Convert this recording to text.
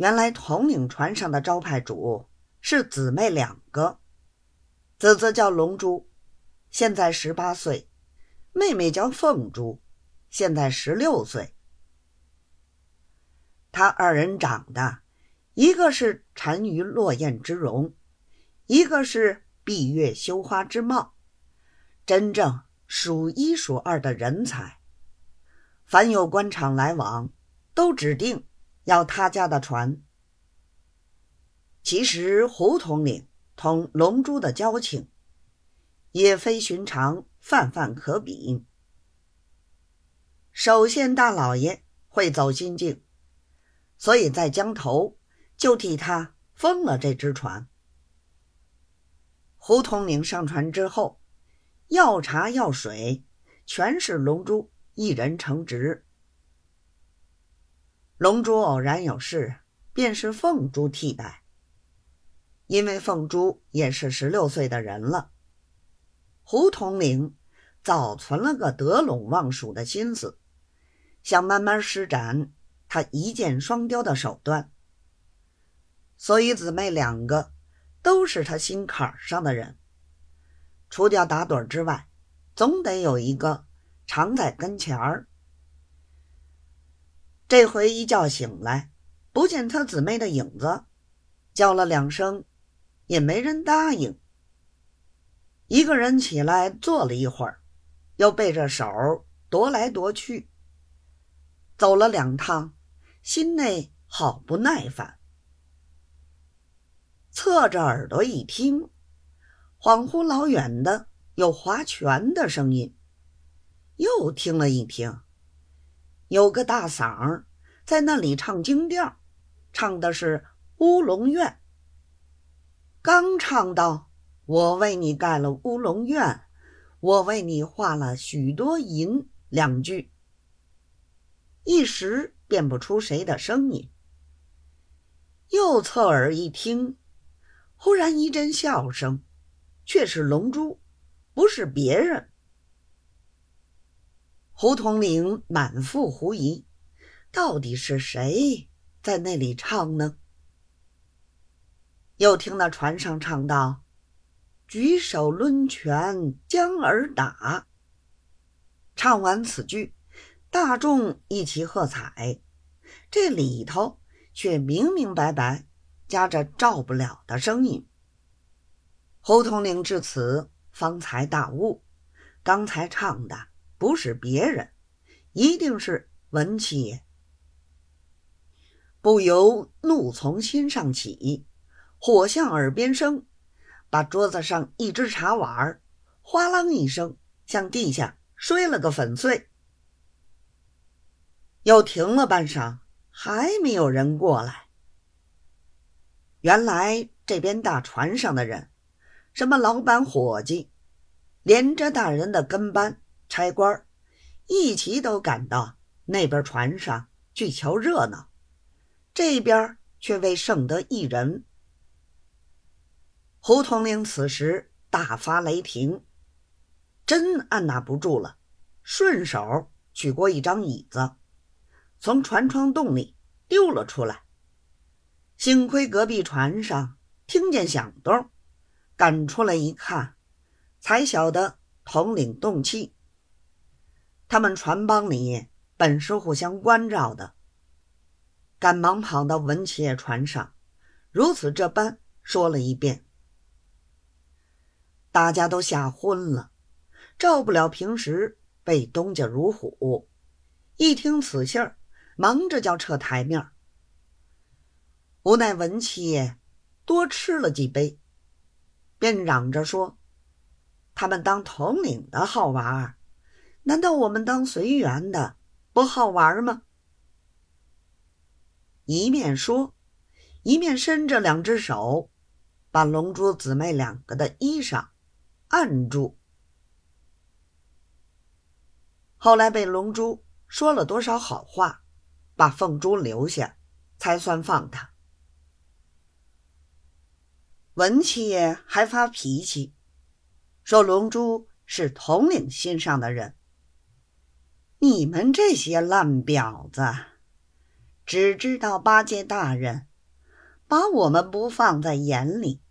原来统领船上的招牌主是姊妹两个，姊姊叫龙珠，现在十八岁；妹妹叫凤珠，现在十六岁。他二人长得，一个是沉鱼落雁之容，一个是闭月羞花之貌，真正数一数二的人才。凡有官场来往，都指定。要他家的船。其实胡统领同龙珠的交情，也非寻常泛泛可比。首先，大老爷会走心境，所以在江头就替他封了这只船。胡统领上船之后，要茶要水，全是龙珠一人承职。龙珠偶然有事，便是凤珠替代。因为凤珠也是十六岁的人了，胡统领早存了个得陇望蜀的心思，想慢慢施展他一箭双雕的手段。所以姊妹两个都是他心坎上的人，除掉打盹之外，总得有一个常在跟前儿。这回一觉醒来，不见他姊妹的影子，叫了两声，也没人答应。一个人起来坐了一会儿，又背着手踱来踱去，走了两趟，心内好不耐烦。侧着耳朵一听，恍惚老远的有划拳的声音，又听了一听。有个大嗓儿在那里唱京调，唱的是乌龙院。刚唱到“我为你盖了乌龙院，我为你画了许多银”两句，一时辨不出谁的声音。又侧耳一听，忽然一阵笑声，却是龙珠，不是别人。胡统领满腹狐疑，到底是谁在那里唱呢？又听那船上唱道：“举手抡拳将儿打。”唱完此句，大众一齐喝彩。这里头却明明白白夹着照不了的声音。胡统领至此方才大悟，刚才唱的。不是别人，一定是文七爷。不由怒从心上起，火向耳边生，把桌子上一只茶碗儿哗啷一声向地下摔了个粉碎。又停了半晌，还没有人过来。原来这边大船上的人，什么老板、伙计，连着大人的跟班。差官一齐都赶到那边船上去瞧热闹，这边却未剩得一人。胡统领此时大发雷霆，真按捺不住了，顺手取过一张椅子，从船窗洞里丢了出来。幸亏隔壁船上听见响动，赶出来一看，才晓得统领动气。他们船帮里本是互相关照的，赶忙跑到文七爷船上，如此这般说了一遍。大家都吓昏了，照不了平时被东家如虎，一听此信儿，忙着叫撤台面。无奈文七爷多吃了几杯，便嚷着说：“他们当统领的好玩。”难道我们当随缘的不好玩吗？一面说，一面伸着两只手，把龙珠姊妹两个的衣裳按住。后来被龙珠说了多少好话，把凤珠留下，才算放他。文七爷还发脾气，说龙珠是统领心上的人。你们这些烂婊子，只知道巴结大人把我们不放在眼里。